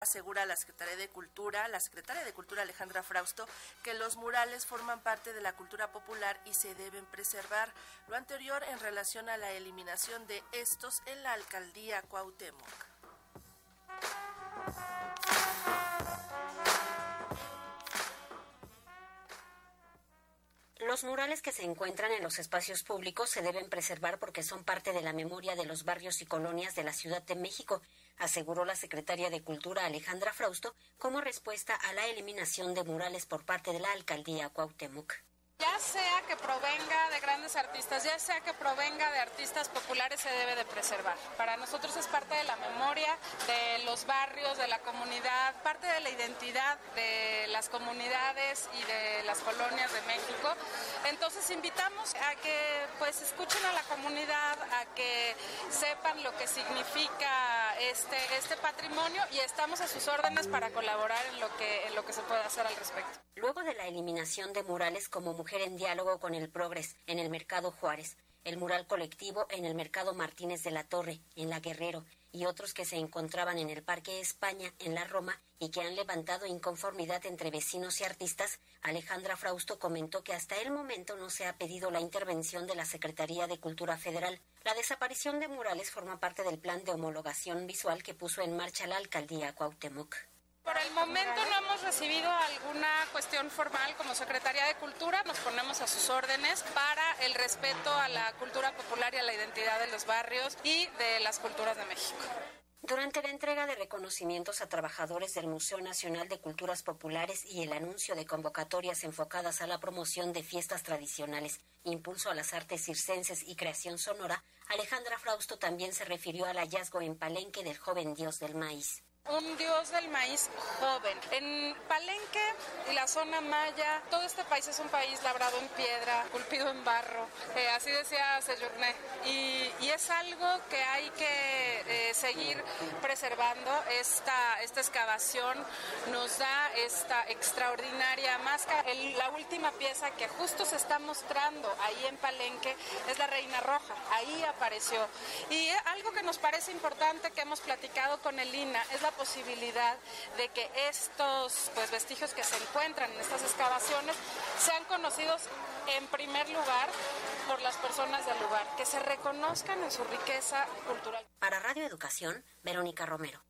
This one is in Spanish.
asegura la Secretaría de Cultura, la Secretaria de Cultura Alejandra Frausto, que los murales forman parte de la cultura popular y se deben preservar. Lo anterior en relación a la eliminación de estos en la alcaldía Cuauhtémoc. Los murales que se encuentran en los espacios públicos se deben preservar porque son parte de la memoria de los barrios y colonias de la Ciudad de México, aseguró la secretaria de Cultura Alejandra Frausto como respuesta a la eliminación de murales por parte de la alcaldía Cuauhtémoc. Ya sea que provenga de grandes artistas, ya sea que provenga de artistas populares, se debe de preservar. Para nosotros es parte de la memoria de los barrios, de la comunidad, parte de la identidad de las comunidades y de las colonias de México. Entonces invitamos a que pues escuchen a la comunidad, a que sepan lo que significa este, este patrimonio y estamos a sus órdenes para colaborar en lo que, en lo que se pueda hacer al respecto. Luego de la eliminación de murales como Mujer en Diálogo con el Progres en el Mercado Juárez, el mural colectivo en el Mercado Martínez de la Torre, en La Guerrero, y otros que se encontraban en el Parque España, en la Roma, y que han levantado inconformidad entre vecinos y artistas, Alejandra Frausto comentó que hasta el momento no se ha pedido la intervención de la Secretaría de Cultura Federal. La desaparición de murales forma parte del plan de homologación visual que puso en marcha la alcaldía Cuauhtémoc. Por el momento no hemos recibido alguna cuestión formal como Secretaría de Cultura. Nos ponemos a sus órdenes para el respeto a la cultura popular y a la identidad de los barrios y de las culturas de México. Durante la entrega de reconocimientos a trabajadores del Museo Nacional de Culturas Populares y el anuncio de convocatorias enfocadas a la promoción de fiestas tradicionales, impulso a las artes circenses y creación sonora, Alejandra Frausto también se refirió al hallazgo en Palenque del joven dios del maíz un dios del maíz joven. En Palenque y la zona maya, todo este país es un país labrado en piedra, culpido en barro, eh, así decía Sejourné. Y, y, es algo que hay que eh, seguir preservando. Esta, esta excavación nos da esta extraordinaria máscara. la última pieza que justo se está mostrando ahí en Palenque es la Reina Roja. Ahí apareció. Y algo que nos parece importante que hemos platicado con el INA es la posibilidad de que estos pues, vestigios que se encuentran en estas excavaciones sean conocidos en primer lugar por las personas del lugar, que se reconozcan en su riqueza cultural. Para Radio Educación, Verónica Romero.